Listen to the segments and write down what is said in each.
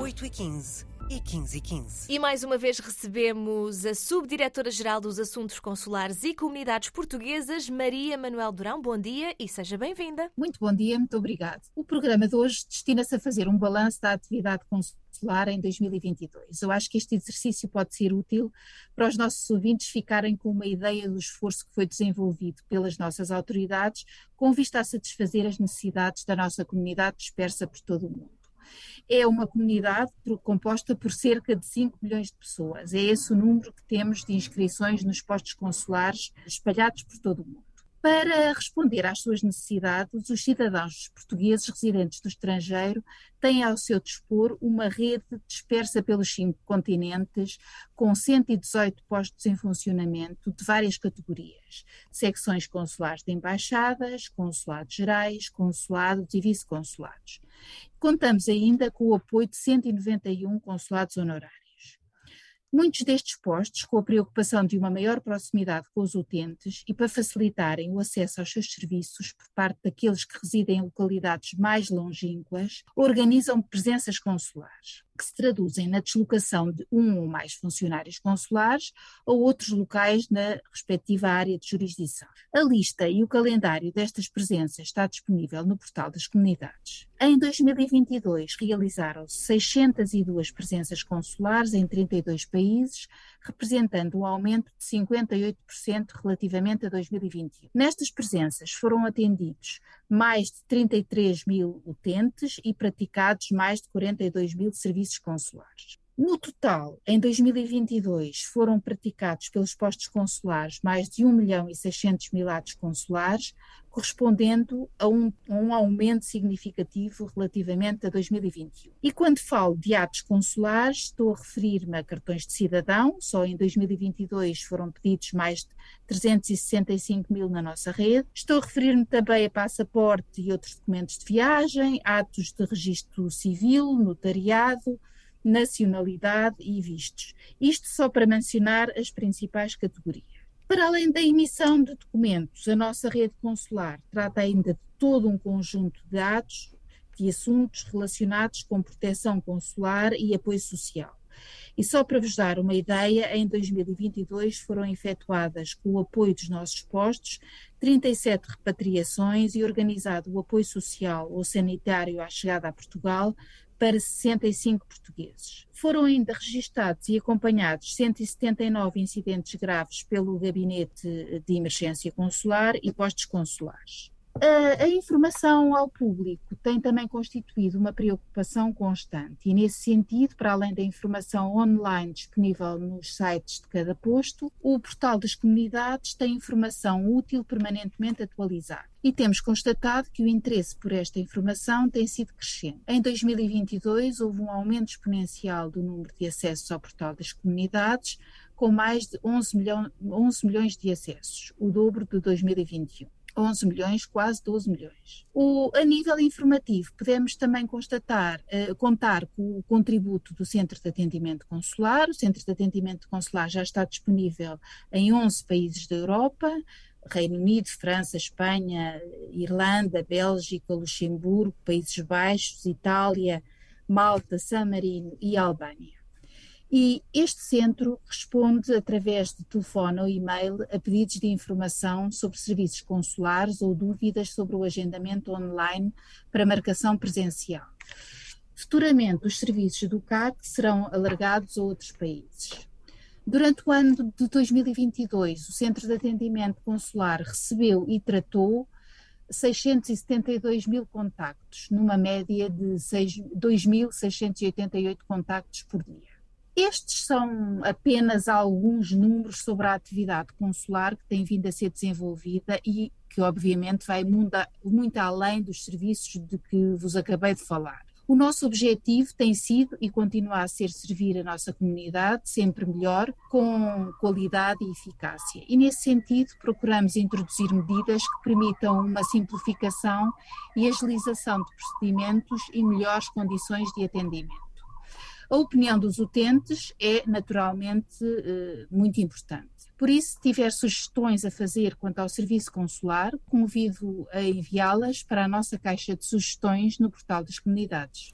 8h15 e 15 e 15. E mais uma vez recebemos a Subdiretora-Geral dos Assuntos Consulares e Comunidades Portuguesas, Maria Manuel Durão. Bom dia e seja bem-vinda. Muito bom dia, muito obrigado. O programa de hoje destina-se a fazer um balanço da atividade consular em 2022. Eu acho que este exercício pode ser útil para os nossos ouvintes ficarem com uma ideia do esforço que foi desenvolvido pelas nossas autoridades com vista a satisfazer as necessidades da nossa comunidade dispersa por todo o mundo é uma comunidade composta por cerca de 5 milhões de pessoas. É esse o número que temos de inscrições nos postos consulares espalhados por todo o mundo. Para responder às suas necessidades, os cidadãos portugueses residentes do estrangeiro têm ao seu dispor uma rede dispersa pelos cinco continentes, com 118 postos em funcionamento de várias categorias: secções consulares de embaixadas, consulados gerais, consulados e vice-consulados. Contamos ainda com o apoio de 191 consulados honorários. Muitos destes postos, com a preocupação de uma maior proximidade com os utentes e para facilitarem o acesso aos seus serviços por parte daqueles que residem em localidades mais longínquas, organizam presenças consulares que se traduzem na deslocação de um ou mais funcionários consulares a outros locais na respectiva área de jurisdição. A lista e o calendário destas presenças está disponível no portal das comunidades. Em 2022 realizaram-se 602 presenças consulares em 32 países, representando um aumento de 58% relativamente a 2021. Nestas presenças foram atendidos mais de 33 mil utentes e praticados mais de 42 mil serviços consulares. No total, em 2022, foram praticados pelos postos consulares mais de 1 milhão e 600 mil atos consulares, correspondendo a um, a um, aumento significativo relativamente a 2021. E quando falo de atos consulares, estou a referir-me a cartões de cidadão, só em 2022 foram pedidos mais de 365 mil na nossa rede. Estou a referir-me também a passaporte e outros documentos de viagem, atos de registro civil, notariado, nacionalidade e vistos. Isto só para mencionar as principais categorias. Para além da emissão de documentos, a nossa rede consular trata ainda de todo um conjunto de atos e assuntos relacionados com proteção consular e apoio social. E só para vos dar uma ideia, em 2022 foram efetuadas, com o apoio dos nossos postos, 37 repatriações e organizado o apoio social ou sanitário à chegada a Portugal para 65 portugueses. Foram ainda registados e acompanhados 179 incidentes graves pelo Gabinete de Emergência Consular e postos consulares. A, informação ao público tem também constituído uma preocupação constante e, nesse sentido, para além da informação online disponível nos sites de cada posto, o portal das comunidades tem informação útil permanentemente atualizada. E temos constatado que o interesse por esta informação tem sido crescente. Em 2022, houve um aumento exponencial do número de acessos ao portal das comunidades, com mais de 11, milhão, 11 milhões de acessos, o dobro de 2021. 11 milhões, quase 12 milhões. O, a nível informativo, podemos também constatar, uh, contar com o contributo do Centro de Atendimento Consular. O Centro de Atendimento Consular já está disponível em 11 países da Europa, Reino Unido, França, Espanha, Irlanda, Bélgica, Luxemburgo, Países Baixos, Itália, Malta, San Marino e Albânia. E este centro responde através de telefone ou e-mail a pedidos de informação sobre serviços consulares ou dúvidas sobre o agendamento online para marcação presencial. Futuramente, os serviços do CAC serão alargados a outros países. Durante o ano de 2022, o Centro de Atendimento Consular recebeu e tratou 672 mil contactos, numa média de 2.688 contactos por dia. Estes são apenas alguns números sobre a atividade consular que tem vindo a ser desenvolvida e que, obviamente, vai muito além dos serviços de que vos acabei de falar. O nosso objetivo tem sido e continua a ser servir a nossa comunidade sempre melhor, com qualidade e eficácia. E nesse sentido, procuramos introduzir medidas que permitam uma simplificação e agilização de procedimentos e melhores condições de atendimento. A opinião dos utentes é naturalmente uh, muito importante. Por isso, se tiver sugestões a fazer quanto ao serviço consular, convido a enviá-las para a nossa caixa de sugestões no portal das comunidades.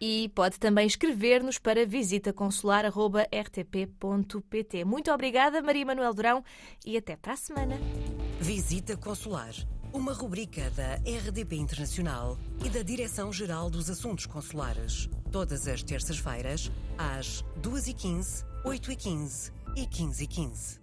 E pode também escrever-nos para visitaconsular.rtp.pt. Muito obrigada, Maria Manuel Durão, e até para a semana. Visita Consular, uma rubrica da RDP Internacional e da Direção-Geral dos Assuntos Consulares. Todas as terças-feiras, às 2h15, 8h15 e 15h15.